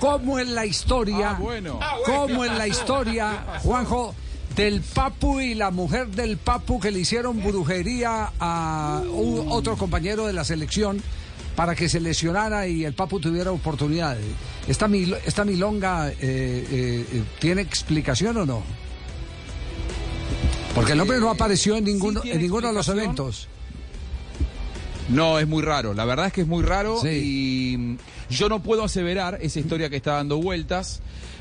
¿Cómo en la historia, Ah, bueno. cómo en la historia, Juanjo, del Papu y la mujer del Papu que le hicieron brujería a un- otro compañero de la selección para que se lesionara y el Papu tuviera oportunidad? ¿Esta, mil- esta milonga eh, eh, eh, tiene explicación o no? Porque el hombre no apareció en ninguno, en ninguno de los eventos. No, es muy raro. La verdad es que es muy raro Sí. y mm, yo no puedo aseverar esa historia que está dando vueltas.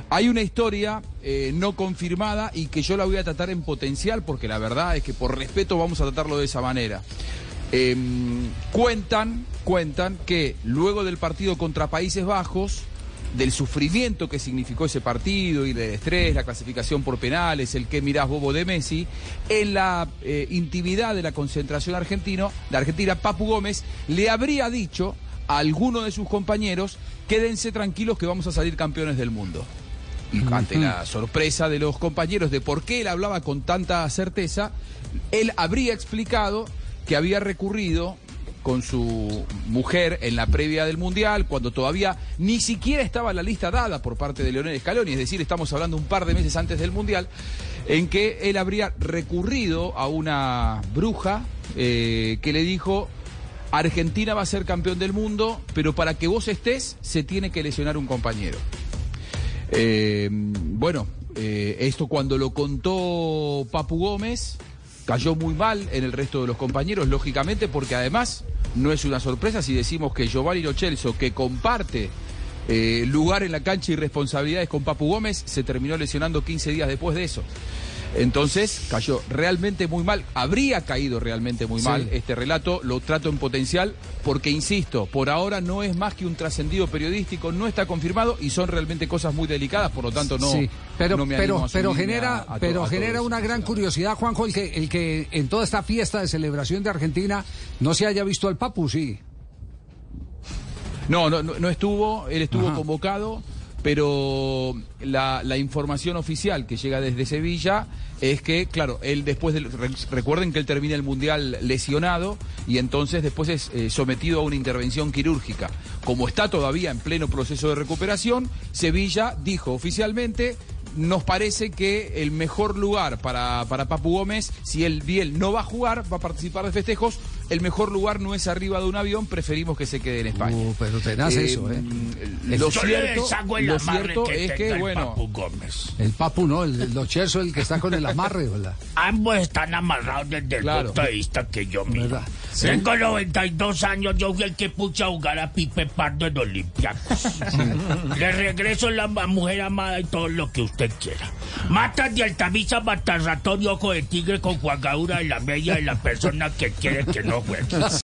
Hay una historia eh, no confirmada y que yo la voy a tratar en potencial porque la verdad es que por respeto vamos a tratarlo de esa manera. Em, cuentan, cuentan que luego del partido contra Países Bajos, del sufrimiento que significó ese partido y del estrés, la clasificación por penales, el que mirás bobo de Messi, en la eh, intimidad de la concentración argentino, de Argentina, Papu Gómez le habría dicho a alguno de sus compañeros, quédense tranquilos que vamos a salir campeones del mundo. Y ante la sorpresa de los compañeros de por qué él hablaba con tanta certeza, él habría explicado que había recurrido con su mujer en la previa del Mundial, cuando todavía ni siquiera estaba la lista dada por parte de Leonel Scaloni, es decir, estamos hablando un par de meses antes del Mundial, en que él habría recurrido a una bruja eh, que le dijo, Argentina va a ser campeón del mundo, pero para que vos estés se tiene que lesionar un compañero. Eh, bueno, eh, esto cuando lo contó Papu Gómez, cayó muy mal en el resto de los compañeros, lógicamente, porque además no es una sorpresa si decimos que Giovanni Lo Celso, que comparte eh, lugar en la cancha y responsabilidades con Papu Gómez, se terminó lesionando 15 días después de eso. Entonces cayó realmente muy mal, habría caído realmente muy Sí. mal este relato, lo trato en potencial, porque insisto, por ahora no es más que un trascendido periodístico, no está confirmado y son realmente cosas muy delicadas, por lo tanto no, Sí, pero, no me pero, a pero genera, a- a pero genera una gran curiosidad, Juanjo, el que, el que en toda esta fiesta de celebración de Argentina no se haya visto al Papu, sí. No, no, no, no estuvo, él estuvo Ajá. convocado, pero la, información oficial que llega desde Sevilla es que, claro, él después Recuerden que él termina el mundial lesionado y entonces después es eh, sometido a una intervención quirúrgica. Como está todavía en pleno proceso de recuperación, Sevilla dijo oficialmente. Nos parece que el mejor lugar para, para Papu Gómez, si él Biel no va a jugar, va a participar de festejos, el mejor lugar no es arriba de un avión, preferimos que se quede en España. Uh, pero tenaz Eh, eso, ¿eh? mm, Lo Yo le cierto, deshago el lo amarre cierto que es que, el bueno, Papu Gómez. El Papu no, el, el Locherzo, el que está con el amarre, ¿verdad? Ambos están amarrados desde el punto de vista que yo miro. ¿Verdad? Tengo 92 años, yo fui el que puse a jugar a Pipe Pardo en Olympiacos. Le regreso la mujer amada y todo lo que usted quiera. Matas de Altavisa, matas ratón y ojo de tigre con jugadura de la media de la persona que quiere que no cobwebs.